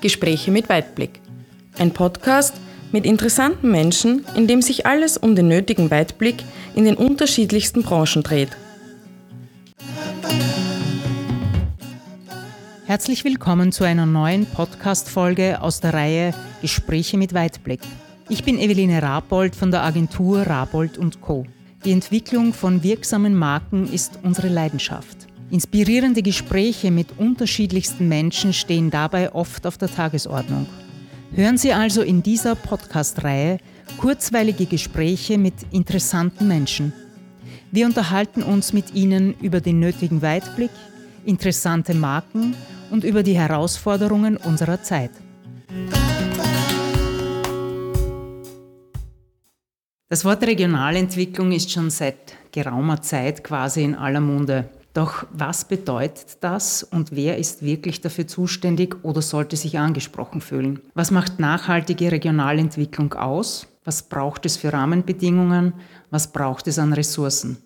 Gespräche mit Weitblick. Ein Podcast mit interessanten Menschen, in dem sich alles um den nötigen Weitblick in den unterschiedlichsten Branchen dreht. Herzlich willkommen zu einer neuen Podcast-Folge aus der Reihe Gespräche mit Weitblick. Ich bin Eveline Rabold von der Agentur Rabold Co. Die Entwicklung von wirksamen Marken ist unsere Leidenschaft. Inspirierende Gespräche mit unterschiedlichsten Menschen stehen dabei oft auf der Tagesordnung. Hören Sie also in dieser Podcast-Reihe kurzweilige Gespräche mit interessanten Menschen. Wir unterhalten uns mit Ihnen über den nötigen Weitblick, interessante Marken und über die Herausforderungen unserer Zeit. Das Wort Regionalentwicklung ist schon seit geraumer Zeit quasi in aller Munde. Doch was bedeutet das und wer ist wirklich dafür zuständig oder sollte sich angesprochen fühlen? Was macht nachhaltige Regionalentwicklung aus? Was braucht es für Rahmenbedingungen? Was braucht es an Ressourcen?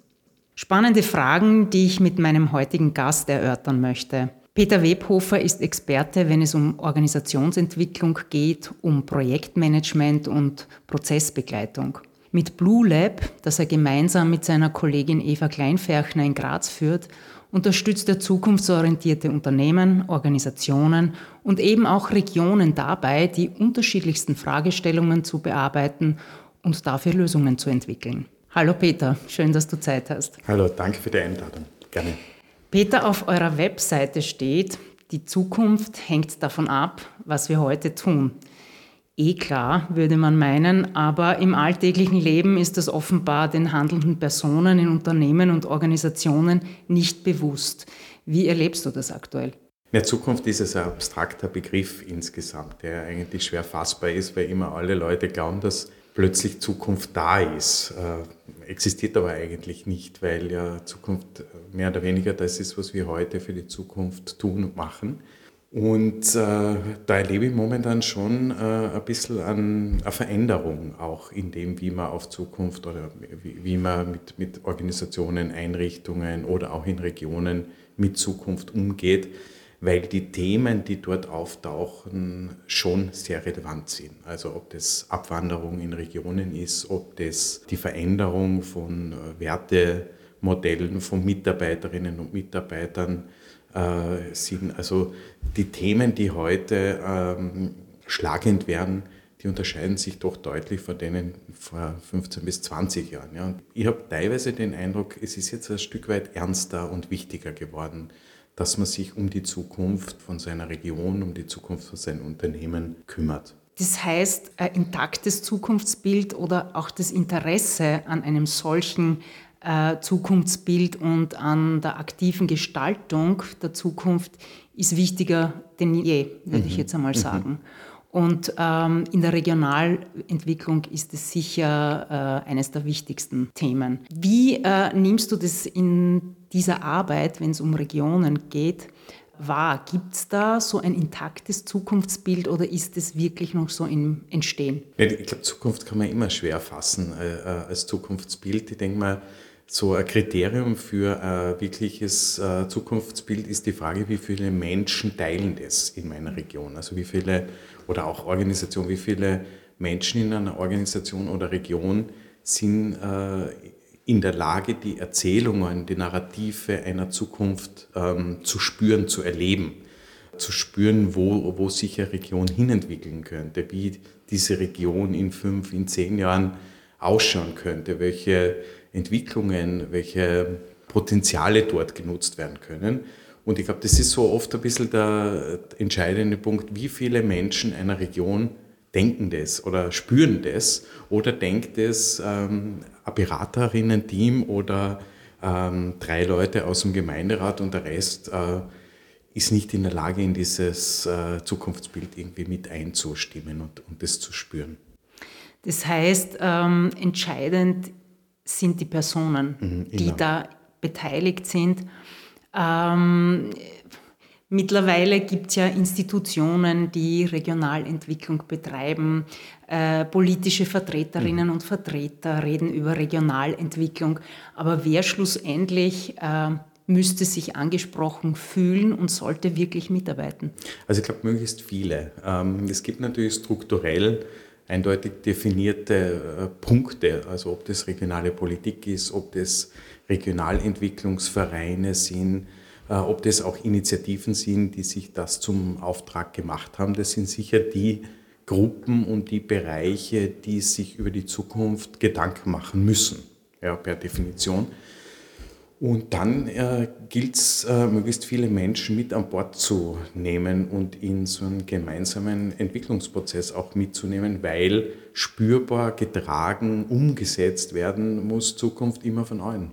Spannende Fragen, die ich mit meinem heutigen Gast erörtern möchte. Peter Webhofer ist Experte, wenn es um Organisationsentwicklung geht, um Projektmanagement und Prozessbegleitung. Mit Blue Lab, das er gemeinsam mit seiner Kollegin Eva Kleinferchner in Graz führt, unterstützt er zukunftsorientierte Unternehmen, Organisationen und eben auch Regionen dabei, die unterschiedlichsten Fragestellungen zu bearbeiten und dafür Lösungen zu entwickeln. Hallo Peter, schön, dass du Zeit hast. Hallo, danke für die Einladung. Gerne. Peter, auf eurer Webseite steht, die Zukunft hängt davon ab, was wir heute tun eh klar, würde man meinen, aber im alltäglichen Leben ist das offenbar den handelnden Personen in Unternehmen und Organisationen nicht bewusst. Wie erlebst du das aktuell? Ja, Zukunft ist ein abstrakter Begriff insgesamt, der eigentlich schwer fassbar ist, weil immer alle Leute glauben, dass plötzlich Zukunft da ist. Äh, existiert aber eigentlich nicht, weil ja Zukunft mehr oder weniger das ist, was wir heute für die Zukunft tun und machen. Und äh, da erlebe ich momentan schon äh, ein bisschen an eine Veränderung auch in dem, wie man auf Zukunft oder wie, wie man mit, mit Organisationen, Einrichtungen oder auch in Regionen mit Zukunft umgeht, weil die Themen, die dort auftauchen, schon sehr relevant sind. Also ob das Abwanderung in Regionen ist, ob das die Veränderung von äh, Wertemodellen von Mitarbeiterinnen und Mitarbeitern äh, sind. Also die Themen, die heute ähm, schlagend werden, die unterscheiden sich doch deutlich von denen vor 15 bis 20 Jahren. Ja. Ich habe teilweise den Eindruck, es ist jetzt ein Stück weit ernster und wichtiger geworden, dass man sich um die Zukunft von seiner Region, um die Zukunft von seinem Unternehmen kümmert. Das heißt, ein intaktes Zukunftsbild oder auch das Interesse an einem solchen äh, Zukunftsbild und an der aktiven Gestaltung der Zukunft ist wichtiger denn je, würde mhm. ich jetzt einmal mhm. sagen. Und ähm, in der Regionalentwicklung ist es sicher äh, eines der wichtigsten Themen. Wie äh, nimmst du das in dieser Arbeit, wenn es um Regionen geht, wahr? Gibt es da so ein intaktes Zukunftsbild oder ist es wirklich noch so im Entstehen? Ich glaube, Zukunft kann man immer schwer fassen äh, äh als Zukunftsbild. Ich denke mal, so ein Kriterium für ein wirkliches äh, Zukunftsbild ist die Frage, wie viele Menschen teilen das in meiner Region? Also wie viele, oder auch Organisation, wie viele Menschen in einer Organisation oder Region sind äh, in der Lage, die Erzählungen, die Narrative einer Zukunft ähm, zu spüren, zu erleben, zu spüren, wo, wo sich eine Region hinentwickeln könnte, wie diese Region in fünf, in zehn Jahren ausschauen könnte, welche Entwicklungen, welche Potenziale dort genutzt werden können. Und ich glaube, das ist so oft ein bisschen der entscheidende Punkt, wie viele Menschen einer Region denken das oder spüren das oder denkt es ähm, ein Beraterinnen-Team oder ähm, drei Leute aus dem Gemeinderat und der Rest äh, ist nicht in der Lage, in dieses äh, Zukunftsbild irgendwie mit einzustimmen und, und das zu spüren. Das heißt, ähm, entscheidend sind die Personen, mhm, die da beteiligt sind. Ähm, mittlerweile gibt es ja Institutionen, die Regionalentwicklung betreiben. Äh, politische Vertreterinnen mhm. und Vertreter reden über Regionalentwicklung. Aber wer schlussendlich äh, müsste sich angesprochen fühlen und sollte wirklich mitarbeiten? Also ich glaube, möglichst viele. Ähm, es gibt natürlich strukturell eindeutig definierte äh, Punkte, also ob das regionale Politik ist, ob das Regionalentwicklungsvereine sind, äh, ob das auch Initiativen sind, die sich das zum Auftrag gemacht haben. Das sind sicher die Gruppen und die Bereiche, die sich über die Zukunft Gedanken machen müssen, ja, per Definition. Und dann äh, gilt es, äh, möglichst viele Menschen mit an Bord zu nehmen und in so einen gemeinsamen Entwicklungsprozess auch mitzunehmen, weil spürbar getragen, umgesetzt werden muss Zukunft immer von allen.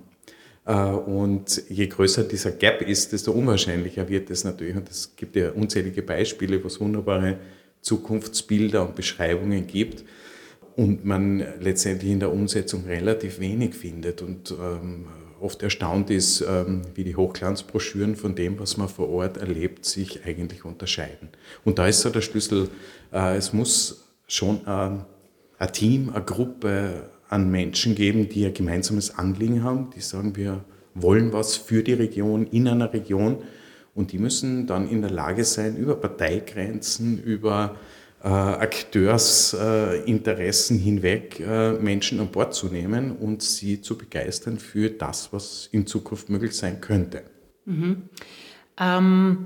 Äh, und je größer dieser Gap ist, desto unwahrscheinlicher wird es natürlich. Und es gibt ja unzählige Beispiele, wo es wunderbare Zukunftsbilder und Beschreibungen gibt und man letztendlich in der Umsetzung relativ wenig findet. Und ähm, oft erstaunt ist, ähm, wie die Hochglanzbroschüren von dem, was man vor Ort erlebt, sich eigentlich unterscheiden. Und da ist so der Schlüssel, äh, es muss schon ähm, ein Team, eine Gruppe an Menschen geben, die ein gemeinsames Anliegen haben, die sagen, wir wollen was für die Region, in einer Region. Und die müssen dann in der Lage sein, über Parteigrenzen, über äh, Akteursinteressen hinweg äh, Menschen an Bord zu nehmen und sie zu begeistern für das, was in Zukunft möglich sein könnte. Mhm. Ähm,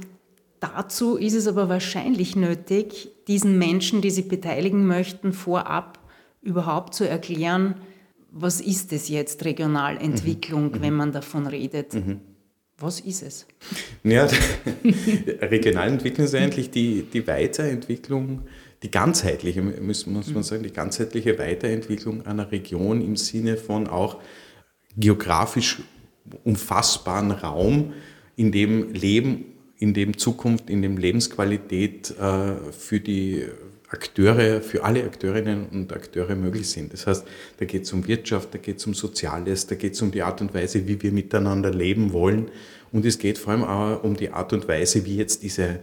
dazu ist es aber wahrscheinlich nötig, diesen Menschen, die sich beteiligen möchten, vorab überhaupt zu erklären, was ist es jetzt Regionalentwicklung, mhm. wenn man davon redet. Mhm. Was ist es? Ja, Regionalentwicklung ist eigentlich die, die Weiterentwicklung die ganzheitliche, muss, man sagen, die ganzheitliche Weiterentwicklung einer Region im Sinne von auch geografisch umfassbaren Raum, in dem Leben, in dem Zukunft, in dem Lebensqualität äh, für die Akteure, für alle Akteurinnen und Akteure möglich sind. Das heißt, da geht es um Wirtschaft, da geht es um Soziales, da geht es um die Art und Weise, wie wir miteinander leben wollen. Und es geht vor allem auch um die Art und Weise, wie jetzt diese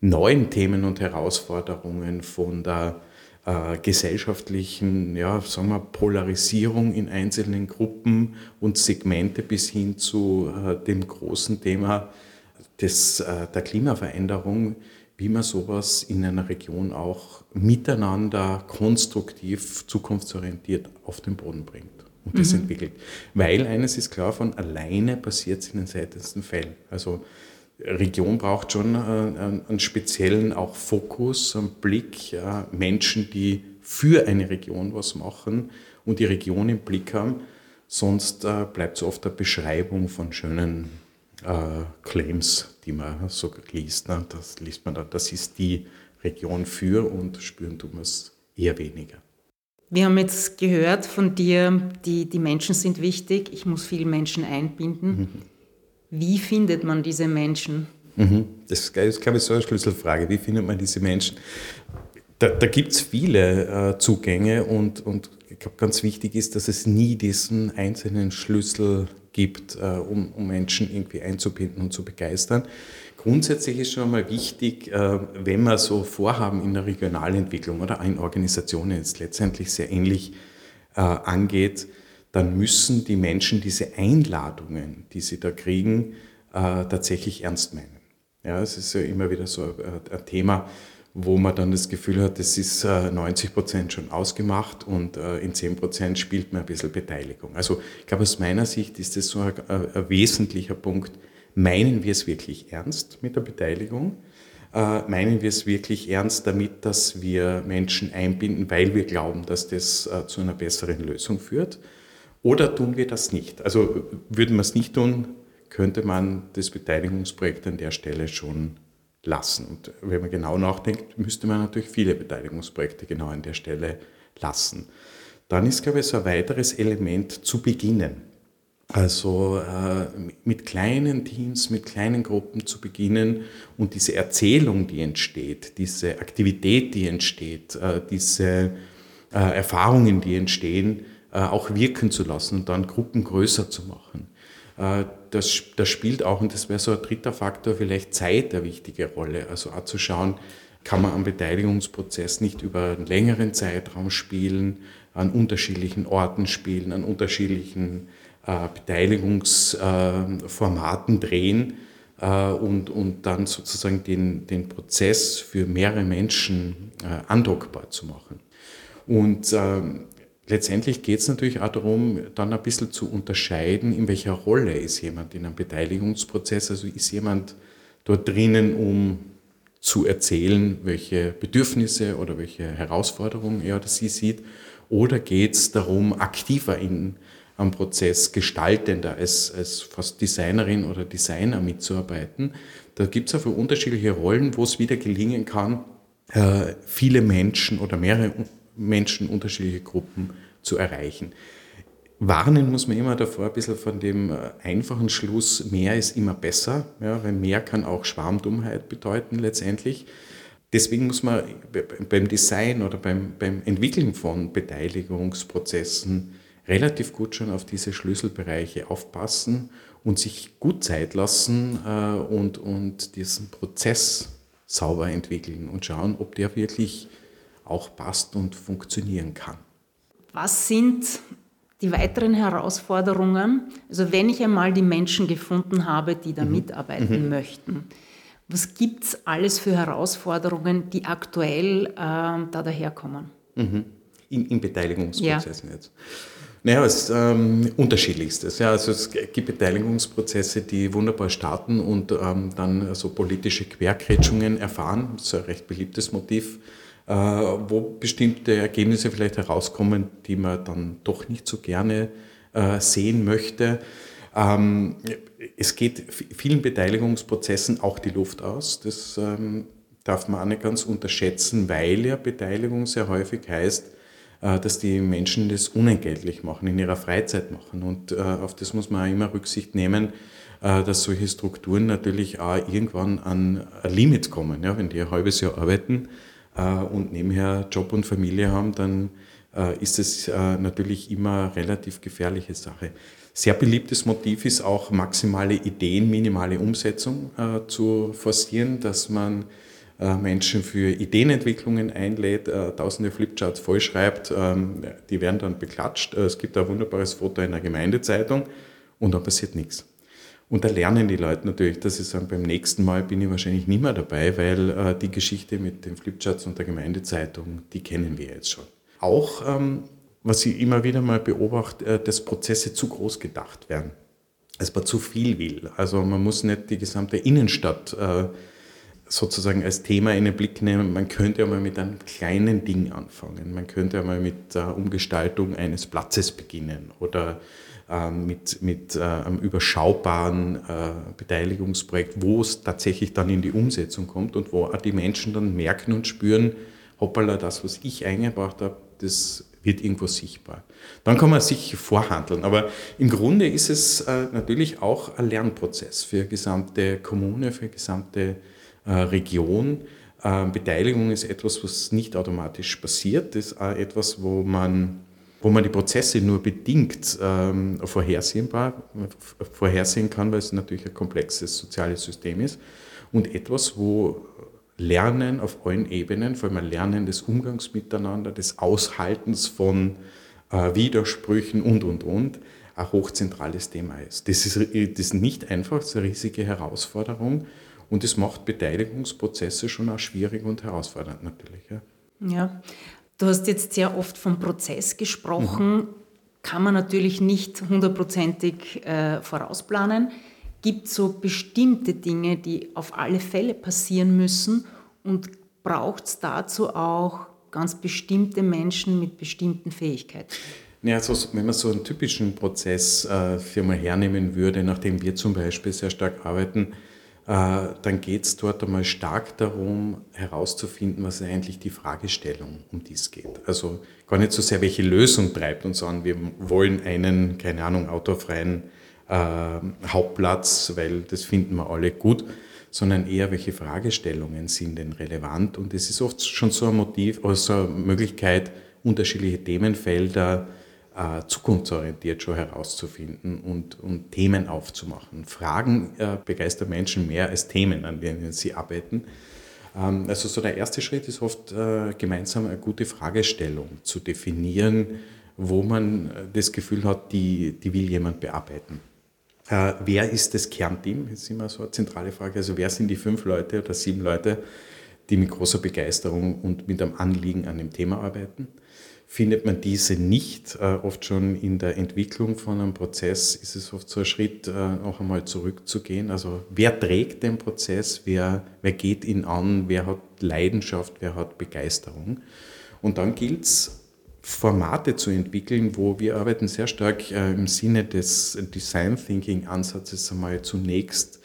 neuen Themen und Herausforderungen von der äh, gesellschaftlichen, ja, sagen wir, Polarisierung in einzelnen Gruppen und Segmente bis hin zu äh, dem großen Thema des, äh, der Klimaveränderung, wie man sowas in einer Region auch miteinander konstruktiv, zukunftsorientiert auf den Boden bringt und das mhm. entwickelt. Weil eines ist klar, von alleine passiert es in den seltensten Fällen. Also Region braucht schon äh, einen speziellen auch Fokus, einen Blick, Menschen, die für eine Region was machen und die Region im Blick haben. Sonst äh, bleibt es oft eine Beschreibung von schönen äh, Claims, die man so liest. Ne? Das liest man dann, das ist die Region für und spüren tun wir es eher weniger. Wir haben jetzt gehört von dir, die, die Menschen sind wichtig, ich muss viele Menschen einbinden. Mhm. Wie findet man diese Menschen? Mhm. Das ist, glaube ich, so eine Schlüsselfrage. Wie findet man diese Menschen? Da, da gibt es viele äh, Zugänge und, und ich glaube, ganz wichtig ist, dass es nie diesen einzelnen Schlüssel gibt, äh, um, um, Menschen irgendwie einzubinden und zu begeistern. Grundsätzlich ist schon einmal wichtig, äh, wenn man so Vorhaben in der Regionalentwicklung oder in Organisationen jetzt letztendlich sehr ähnlich äh, angeht, dann müssen die Menschen diese Einladungen, die sie da kriegen, äh, tatsächlich ernst meinen. Ja, es ist ja immer wieder so ein, ein Thema, wo man dann das Gefühl hat, es ist 90 äh, Prozent schon ausgemacht und äh, in 10 Prozent spielt man ein bisschen Beteiligung. Also ich glaube, aus meiner Sicht ist das so ein, ein wesentlicher Punkt. Meinen wir es wirklich ernst mit der Beteiligung? Äh, meinen wir es wirklich ernst damit, dass wir Menschen einbinden, weil wir glauben, dass das zu einer besseren Lösung führt? Oder tun wir das nicht? Also würden wir es nicht tun, könnte man das Beteiligungsprojekt an der Stelle schon lassen. Und wenn man genau nachdenkt, müsste man natürlich viele Beteiligungsprojekte genau an der Stelle lassen. Dann ist, glaube ich, so ein weiteres Element zu beginnen. Also äh, mit kleinen Teams, mit kleinen Gruppen zu beginnen und diese Erzählung, die entsteht, diese Aktivität, die entsteht, äh, diese äh, Erfahrungen, die entstehen, auch wirken zu lassen und dann Gruppen größer zu machen. Äh, das, das spielt auch, und das wäre so ein dritter Faktor, vielleicht Zeit eine wichtige Rolle. Also auch zu schauen, kann man am Beteiligungsprozess nicht über einen längeren Zeitraum spielen, an unterschiedlichen Orten spielen, an unterschiedlichen äh, Beteiligungsformaten drehen äh, und, und dann sozusagen den, den Prozess für mehrere Menschen äh, andockbar zu machen. Und ähm, letztendlich geht es natürlich auch darum, dann ein bisschen zu unterscheiden, in welcher Rolle ist jemand in einem Beteiligungsprozess. Also ist jemand dort drinnen, um zu erzählen, welche Bedürfnisse oder welche Herausforderungen er oder sie sieht, oder geht es darum, aktiver in am Prozess gestaltender als, als fast Designerin oder Designer mitzuarbeiten. Da gibt es einfach unterschiedliche Rollen, wo es wieder gelingen kann, äh, viele Menschen oder mehrere Menschen, unterschiedliche Gruppen zu erreichen. Warnen muss man immer davor ein bisschen von dem äh, einfachen Schluss, mehr ist immer besser, ja, weil mehr kann auch Schwarmdummheit bedeuten letztendlich. Deswegen muss man beim Design oder beim, beim Entwickeln von Beteiligungsprozessen relativ gut schon auf diese Schlüsselbereiche aufpassen und sich gut Zeit lassen äh, und, und diesen Prozess sauber entwickeln und schauen, ob der wirklich auch passt und funktionieren kann. Was sind die weiteren Herausforderungen? Also wenn ich einmal die Menschen gefunden habe, die da mhm. mitarbeiten mhm. möchten, was gibt es alles für Herausforderungen, die aktuell äh, da daherkommen? Mhm. In, in Beteiligungsprozessen ja. jetzt. Naja, es ist ähm, unterschiedlichstes. Ja, also es gibt Beteiligungsprozesse, die wunderbar starten und ähm, dann so politische Querkretschungen erfahren. Das ist ein recht beliebtes Motiv, wo bestimmte Ergebnisse vielleicht herauskommen, die man dann doch nicht so gerne äh, sehen möchte. Ähm, es geht vielen Beteiligungsprozessen auch die Luft aus. Das ähm, darf man auch nicht ganz unterschätzen, weil ja Beteiligung sehr häufig heißt, äh, dass die Menschen das unentgeltlich machen, in ihrer Freizeit machen. Und äh, auf das muss man auch immer Rücksicht nehmen, äh, dass solche Strukturen natürlich auch irgendwann an ein Limit kommen. Ja, wenn die ein halbes Jahr arbeiten und nebenher Job und Familie haben, dann ist es natürlich immer eine relativ gefährliche Sache. Sehr beliebtes Motiv ist auch maximale Ideen, minimale Umsetzung zu forcieren, dass man äh, Menschen für Ideenentwicklungen einlädt, äh, tausende Flipcharts vollschreibt, ähm, die werden dann beklatscht. Äh, es gibt ein wunderbares Foto in der Gemeindezeitung und dann passiert nichts. Und da lernen die Leute natürlich, dass sie sagen, beim nächsten Mal bin ich wahrscheinlich nicht mehr dabei, weil die Geschichte mit den Flipcharts und der Gemeindezeitung, die kennen wir jetzt schon. Auch, ähm, was ich immer wieder mal beobachte, dass Prozesse zu groß gedacht werden. Dass man zu viel will. Also man muss nicht die gesamte Innenstadt sozusagen als Thema in den Blick nehmen, man könnte ja mal mit einem kleinen Ding anfangen. Man könnte ja mal mit der Umgestaltung eines Platzes beginnen oder äh, mit, mit äh, einem überschaubaren äh, Beteiligungsprojekt, wo es tatsächlich dann in die Umsetzung kommt und wo auch die Menschen dann merken und spüren, hoppala, das, was ich eingebracht habe, das wird irgendwo sichtbar. Dann kann man sich vorhandeln. Aber im Grunde ist es äh, natürlich auch ein Lernprozess für gesamte Kommune, für gesamte äh, Region. Äh, Beteiligung ist etwas, was nicht automatisch passiert. Das ist auch etwas, wo man, wo man die Prozesse nur bedingt ähm, vorhersehbar, vorhersehen kann, weil es natürlich ein komplexes soziales System ist. Und etwas, wo Lernen auf allen Ebenen, vor allem Lernen des Umgangs miteinander, des Aushaltens von äh, Widersprüchen und, und, und, ein hochzentrales Thema ist. Das ist, das ist nicht einfach, das ist eine riesige Herausforderung. Und es macht Beteiligungsprozesse schon auch schwierig und herausfordernd natürlich. Ja, ja. Du hast jetzt sehr oft vom Prozess gesprochen. Mhm. Kann man natürlich nicht hundertprozentig äh, vorausplanen. Gibt so bestimmte Dinge, die auf alle Fälle passieren müssen und braucht es dazu auch ganz bestimmte Menschen mit bestimmten Fähigkeiten? Ja, also wenn man so einen typischen Prozess äh, für mal hernehmen würde, nachdem wir zum Beispiel sehr stark arbeiten, dann geht es dort einmal stark darum, herauszufinden, was eigentlich die Fragestellung, um die es geht. Also gar nicht so sehr, welche Lösung treibt uns an. Wir wollen einen, keine Ahnung, autofreien äh, Hauptplatz, weil das finden wir alle gut, sondern eher, welche Fragestellungen sind denn relevant. Und es ist oft schon so ein Motiv, also eine Möglichkeit, unterschiedliche Themenfelder äh, zukunftsorientiert schon herauszufinden und, und Themen aufzumachen. Fragen äh, begeistern Menschen mehr als Themen, an denen sie arbeiten. Ähm, also so der erste Schritt ist oft äh, gemeinsam eine gute Fragestellung zu definieren, wo man das Gefühl hat, die, die will jemand bearbeiten. Äh, wer ist das Kernteam? Das ist immer so eine zentrale Frage. Also wer sind die fünf Leute oder sieben Leute, die mit großer Begeisterung und mit einem Anliegen an dem Thema arbeiten? Findet man diese nicht, äh, oft schon in der Entwicklung von einem Prozess, ist es oft so ein Schritt, äh, auch einmal zurückzugehen. Also wer trägt den Prozess, wer, wer geht ihn an, wer hat Leidenschaft, wer hat Begeisterung. Und dann gilt es, Formate zu entwickeln, wo wir arbeiten sehr stark äh, im Sinne des Design Thinking Ansatzes einmal zunächst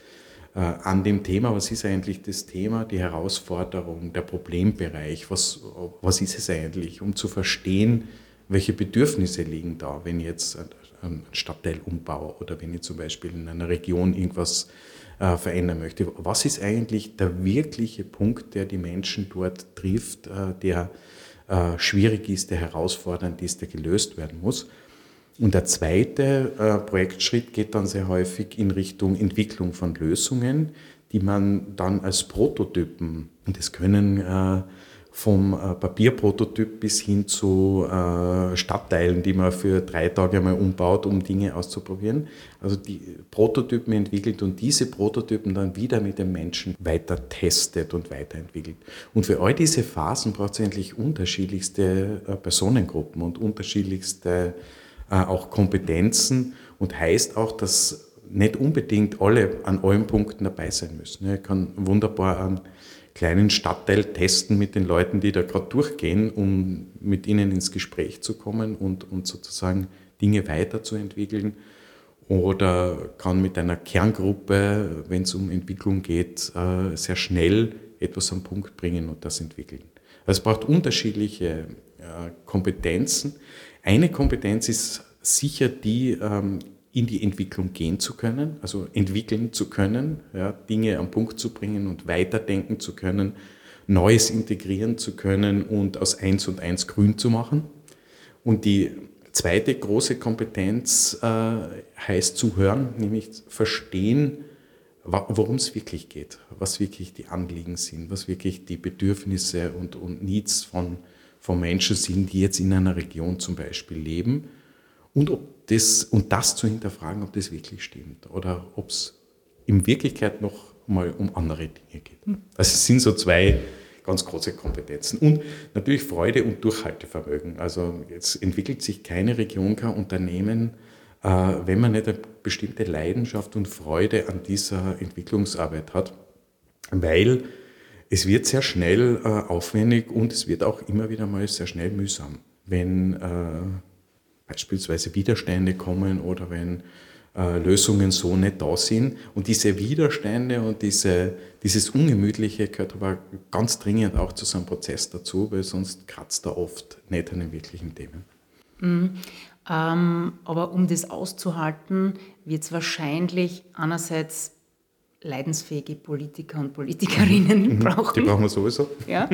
an dem Thema, was ist eigentlich das Thema, die Herausforderung, der Problembereich, was, was ist es eigentlich, um zu verstehen, welche Bedürfnisse liegen da, wenn ich jetzt einen Stadtteil umbaue oder wenn ich zum Beispiel in einer Region irgendwas äh, verändern möchte. Was ist eigentlich der wirkliche Punkt, der die Menschen dort trifft, äh, der äh, schwierig ist, der herausfordernd ist, der gelöst werden muss. Und der zweite äh, Projektschritt geht dann sehr häufig in Richtung Entwicklung von Lösungen, die man dann als Prototypen, und das können äh, vom äh, Papierprototyp bis hin zu äh, Stadtteilen, die man für drei Tage mal umbaut, um Dinge auszuprobieren. Also die Prototypen entwickelt und diese Prototypen dann wieder mit den Menschen weiter testet und weiterentwickelt. Und für all diese Phasen braucht es eigentlich unterschiedlichste äh, Personengruppen und unterschiedlichste auch Kompetenzen und heißt auch, dass nicht unbedingt alle an allen Punkten dabei sein müssen. Ich kann wunderbar an kleinen Stadtteil testen mit den Leuten, die da gerade durchgehen, um mit ihnen ins Gespräch zu kommen und, und sozusagen Dinge weiterzuentwickeln. Oder kann mit einer Kerngruppe, wenn es um Entwicklung geht, äh, sehr schnell etwas am Punkt bringen und das entwickeln. Also es braucht unterschiedliche äh, Kompetenzen. Eine Kompetenz ist sicher die, ähm, in die Entwicklung gehen zu können, also entwickeln zu können, ja, Dinge am Punkt zu bringen und weiterdenken zu können, Neues integrieren zu können und aus eins und eins grün zu machen. Und die zweite große Kompetenz äh, heißt zuhören, nämlich verstehen, worum es wirklich geht, was wirklich die Anliegen sind, was wirklich die Bedürfnisse und, und Needs von, von Menschen sind, die jetzt in einer Region zum Beispiel leben und, ob das, und das zu hinterfragen, ob das wirklich stimmt oder ob es in Wirklichkeit noch mal um andere Dinge geht. Hm. Also es sind so zwei ganz große Kompetenzen. Und natürlich Freude und Durchhaltevermögen. Also jetzt entwickelt sich keine Region, kein Unternehmen, äh, wenn man nicht eine bestimmte Leidenschaft und Freude an dieser Entwicklungsarbeit hat, weil es wird sehr schnell äh, aufwendig und es wird auch immer wieder mal sehr schnell mühsam, wenn äh, beispielsweise Widerstände kommen oder wenn äh, Lösungen so nicht da sind. Und diese Widerstände und diese, dieses Ungemütliche gehört aber ganz dringend auch zu so einem Prozess dazu, weil sonst kratzt er oft nicht an den wirklichen Themen. Mhm. Ähm, aber um das auszuhalten, wird es wahrscheinlich einerseits leidensfähige Politiker und Politikerinnen mhm. brauchen. Die brauchen wir sowieso. Ja.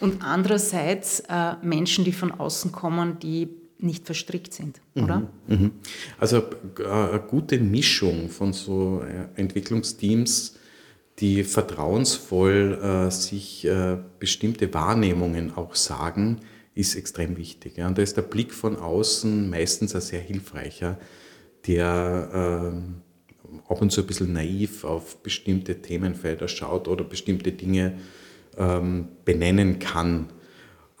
Und andererseits äh, Menschen, die von außen kommen, die nicht verstrickt sind, mhm, oder? Mhm. Also äh, eine gute Mischung von so äh, Entwicklungsteams, die vertrauensvoll äh, sich äh, bestimmte Wahrnehmungen auch sagen, ist extrem wichtig. Ja. Und da ist der Blick von außen meistens ein sehr hilfreicher, der äh, ab und zu ein bisschen naiv auf bestimmte Themenfelder schaut oder bestimmte Dinge ähm, benennen kann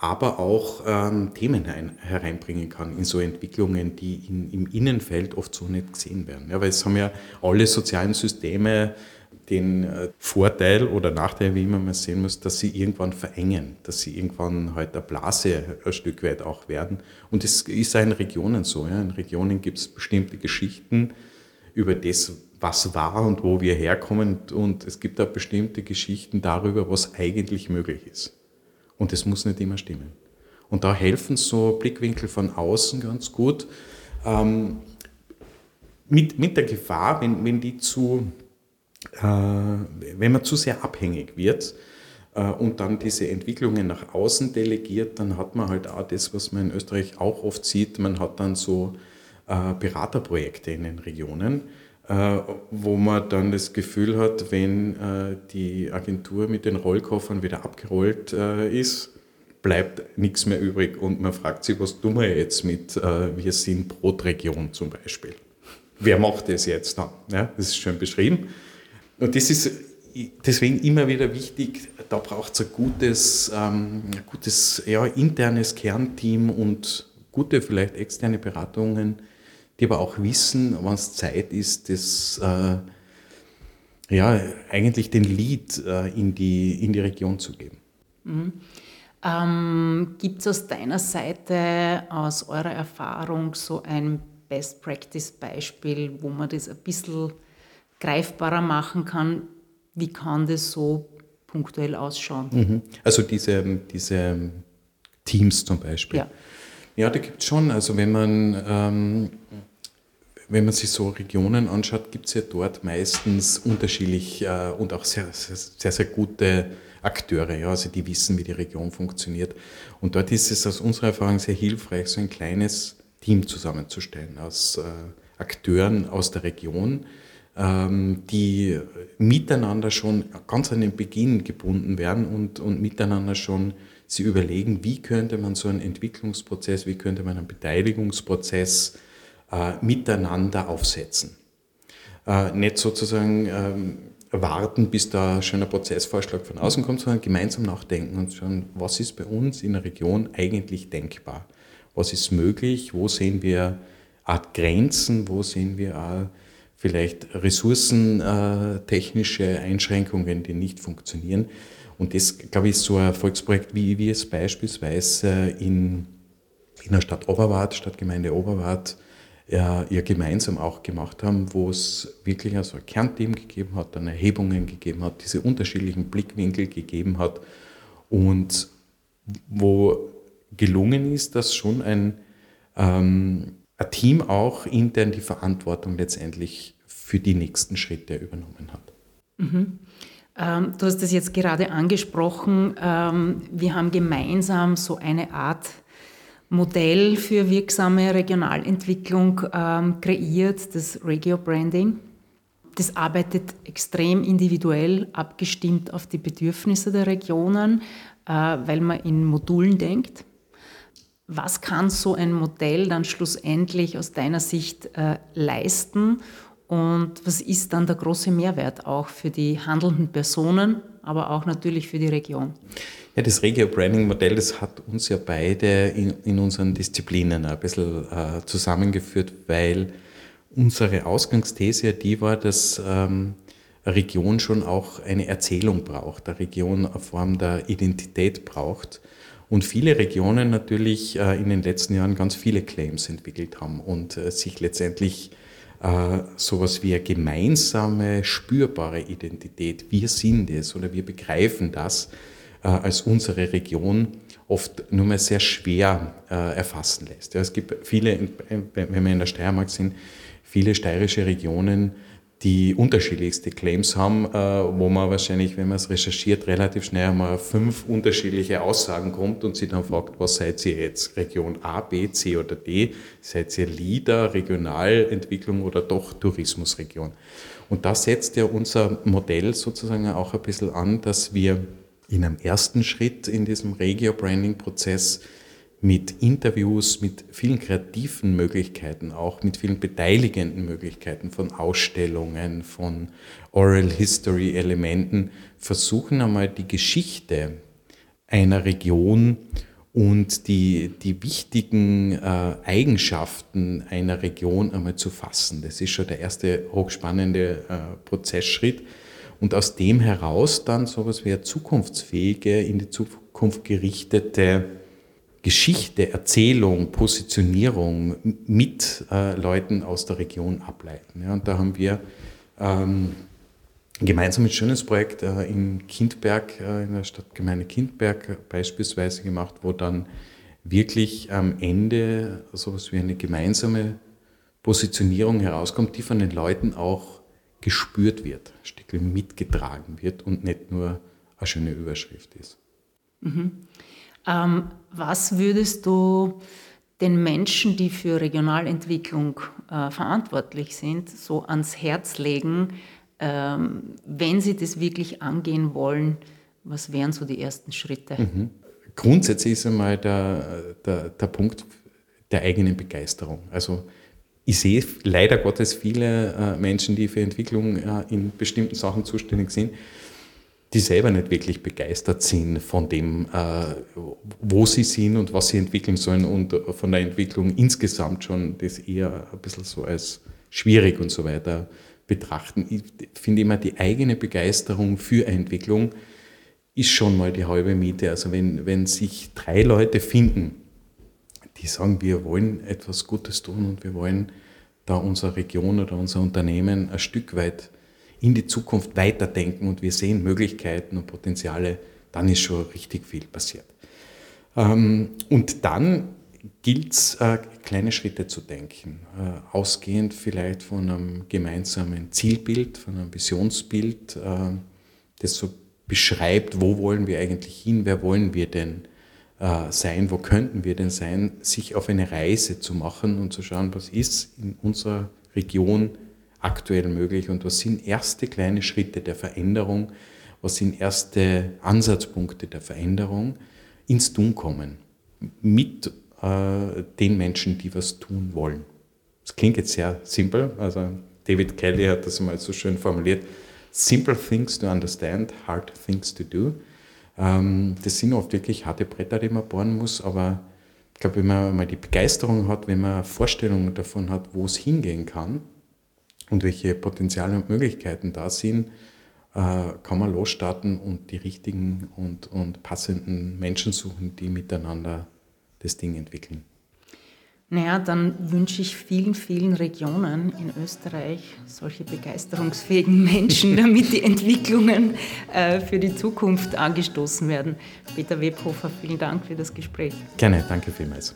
aber auch ähm, Themen ein, hereinbringen kann in so Entwicklungen, die in, im Innenfeld oft so nicht gesehen werden. Ja, weil es haben ja alle sozialen Systeme den äh, Vorteil oder Nachteil, wie immer man sehen muss, dass sie irgendwann verengen, dass sie irgendwann halt eine Blase ein Stück weit auch werden. Und es ist auch in Regionen so. Ja. In Regionen gibt es bestimmte Geschichten über das, was war und wo wir herkommen. Und es gibt auch bestimmte Geschichten darüber, was eigentlich möglich ist. Und es muss nicht immer stimmen. Und da helfen so Blickwinkel von außen ganz gut. Ähm, mit, mit der Gefahr, wenn, wenn die zu, äh, wenn man zu sehr abhängig wird äh, und dann diese Entwicklungen nach außen delegiert, dann hat man halt auch das, was man in Österreich auch oft sieht, man hat dann so äh, Beraterprojekte in den Regionen, äh, wo man dann das Gefühl hat, wenn äh, die Agentur mit den Rollkoffern wieder abgerollt ist, bleibt nichts mehr übrig und man fragt sich, was tun wir jetzt mit Wir sind Brotregion zum Beispiel. Wer macht das jetzt dann? Ja, das ist schön beschrieben. Und das ist deswegen immer wieder wichtig, da braucht es ein gutes, ähm, ein gutes ja, internes Kernteam und gute vielleicht externe Beratungen, die aber auch wissen, wann es Zeit ist, das äh, ja, eigentlich den Lead äh, in, die, in die Region zu geben. Mhm. Ähm, Gibt es aus deiner Seite, aus eurer Erfahrung, so ein Best-Practice-Beispiel, wo man das ein bisschen greifbarer machen kann? Wie kann das so punktuell ausschauen? Mhm. Also diese, diese Teams zum Beispiel. Ja, ja da gibt es schon. Also wenn man, ähm, wenn man sich so Regionen anschaut, gibt es ja dort meistens unterschiedlich äh, und auch sehr, sehr, sehr, sehr gute Akteure, ja, also die wissen, wie die Region funktioniert. Und dort ist es aus unserer Erfahrung sehr hilfreich, so ein kleines Team zusammenzustellen aus äh, Akteuren aus der Region, ähm, die miteinander schon ganz an den Beginn gebunden werden und, und miteinander schon sie überlegen, wie könnte man so einen Entwicklungsprozess, wie könnte man einen Beteiligungsprozess äh, miteinander aufsetzen. Äh, nicht sozusagen ähm, warten, bis da ein Prozessvorschlag von außen kommt, sondern gemeinsam nachdenken und schauen, was ist bei uns in der Region eigentlich denkbar? Was ist möglich? Wo sehen wir Art Grenzen? Wo sehen wir auch vielleicht ressourcentechnische Einschränkungen, die nicht funktionieren? Und das, glaube ich, ist so ein Erfolgsprojekt, wie wir es beispielsweise in, in der Stadt Oberwart, Stadtgemeinde Oberwart, ja, ja gemeinsam auch gemacht haben, wo es wirklich also ein Kernteam gegeben hat, dann Erhebungen gegeben hat, diese unterschiedlichen Blickwinkel gegeben hat und wo gelungen ist, dass schon ein, ähm, ein Team auch intern die Verantwortung letztendlich für die nächsten Schritte übernommen hat. Mhm. Ähm, du hast das jetzt gerade angesprochen. Ähm, wir haben gemeinsam so eine Art Modell für wirksame Regionalentwicklung ähm, kreiert, das Regio Branding. Das arbeitet extrem individuell, abgestimmt auf die Bedürfnisse der Regionen, äh, weil man in Modulen denkt. Was kann so ein Modell dann schlussendlich aus deiner Sicht äh, leisten und was ist dann der große Mehrwert auch für die handelnden Personen, aber auch natürlich für die Region? Ja, das Regio-Branding-Modell, das hat uns ja beide in, in unseren Disziplinen ein bisschen äh, zusammengeführt, weil unsere Ausgangsthese ja die war, dass ähm, eine Region schon auch eine Erzählung braucht, eine Region eine Form der Identität braucht. Und viele Regionen natürlich äh, in den letzten Jahren ganz viele Claims entwickelt haben und äh, sich letztendlich äh, sowas wie eine gemeinsame, spürbare Identität, wir sind es oder wir begreifen das, äh, als unsere Region oft nur mal sehr schwer äh, erfassen lässt. Ja, es gibt viele, wenn wir in der Steiermark sind, viele steirische Regionen, die unterschiedlichste Claims haben, äh, wo man wahrscheinlich, wenn man es recherchiert, relativ schnell einmal fünf unterschiedliche Aussagen kommt und sich dann fragt, was seid ihr jetzt? Region A, B, C oder D? Seid ihr Leader, Regionalentwicklung oder doch Tourismusregion? Und da setzt ja unser Modell sozusagen auch ein bisschen an, dass wir in einem ersten Schritt in diesem Regio-Branding-Prozess mit Interviews, mit vielen kreativen Möglichkeiten, auch mit vielen beteiligenden Möglichkeiten von Ausstellungen, von Oral History Elementen versuchen einmal die Geschichte einer Region und die, die wichtigen äh, Eigenschaften einer Region einmal zu fassen. Das ist schon der erste hochspannende äh, Prozessschritt. Und aus dem heraus dann sowas wie eine zukunftsfähige, in die Zukunft gerichtete Geschichte, Erzählung, Positionierung mit äh, Leuten aus der Region ableiten. Ja, und da haben wir ähm, gemeinsam ein schönes Projekt äh, in Kindberg, äh, in der Stadtgemeinde Kindberg beispielsweise gemacht, wo dann wirklich am Ende sowas wie eine gemeinsame Positionierung herauskommt, die von den Leuten auch gespürt wird, ein Stück mitgetragen wird und nicht nur eine schöne Überschrift ist. Mhm. Ähm, was würdest du den Menschen, die für Regionalentwicklung äh, verantwortlich sind, so ans Herz legen, ähm, wenn sie das wirklich angehen wollen? Was wären so die ersten Schritte? Mhm. grundsätzlich ist einmal der, der, der Punkt der eigenen Begeisterung. Also ich sehe leider Gottes viele äh, Menschen, die für Entwicklung äh, in bestimmten Sachen zuständig sind, die selber nicht wirklich begeistert sind von dem, äh, wo sie sind und was sie entwickeln sollen und von der Entwicklung insgesamt schon das eher ein bisschen so als schwierig und so weiter betrachten. Ich finde immer, die eigene Begeisterung für Entwicklung ist schon mal die halbe Miete. Also wenn, wenn sich drei Leute finden, die sagen, wir wollen etwas Gutes tun und wir wollen da unsere Region oder unser Unternehmen ein Stück weit in die Zukunft weiterdenken und wir sehen Möglichkeiten und Potenziale, dann ist schon richtig viel passiert. Ähm, und dann gilt es, äh, kleine Schritte zu denken, äh, ausgehend vielleicht von einem gemeinsamen Zielbild, von einem Visionsbild, äh, das so beschreibt, wo wollen wir eigentlich hin, wer wollen wir denn sein, wo könnten wir denn sein, sich auf eine Reise zu machen und zu schauen, was ist in unserer Region aktuell möglich? Und was sind erste kleine Schritte der Veränderung, was sind erste Ansatzpunkte der Veränderung? Ins Tun kommen. Mit äh, den Menschen, die was tun wollen. Das klingt jetzt sehr simpel, also David Kelly hat das mal so schön formuliert, simple things to understand, hard things to do. Ähm, das sind oft wirklich harte Bretter, die man bohren muss, aber ich glaube, wenn man mal die Begeisterung hat, wenn man Vorstellungen davon hat, wo es hingehen kann und welche Potenziale und Möglichkeiten da sind, äh, kann man losstarten und die richtigen und, und passenden Menschen suchen, die miteinander das Ding entwickeln. Naja, dann wünsche ich vielen, vielen Regionen in Österreich solche begeisterungsfähigen Menschen, damit die Entwicklungen äh, für die Zukunft angestoßen werden. Peter Webhofer, vielen Dank für das Gespräch. Gerne, danke vielmals.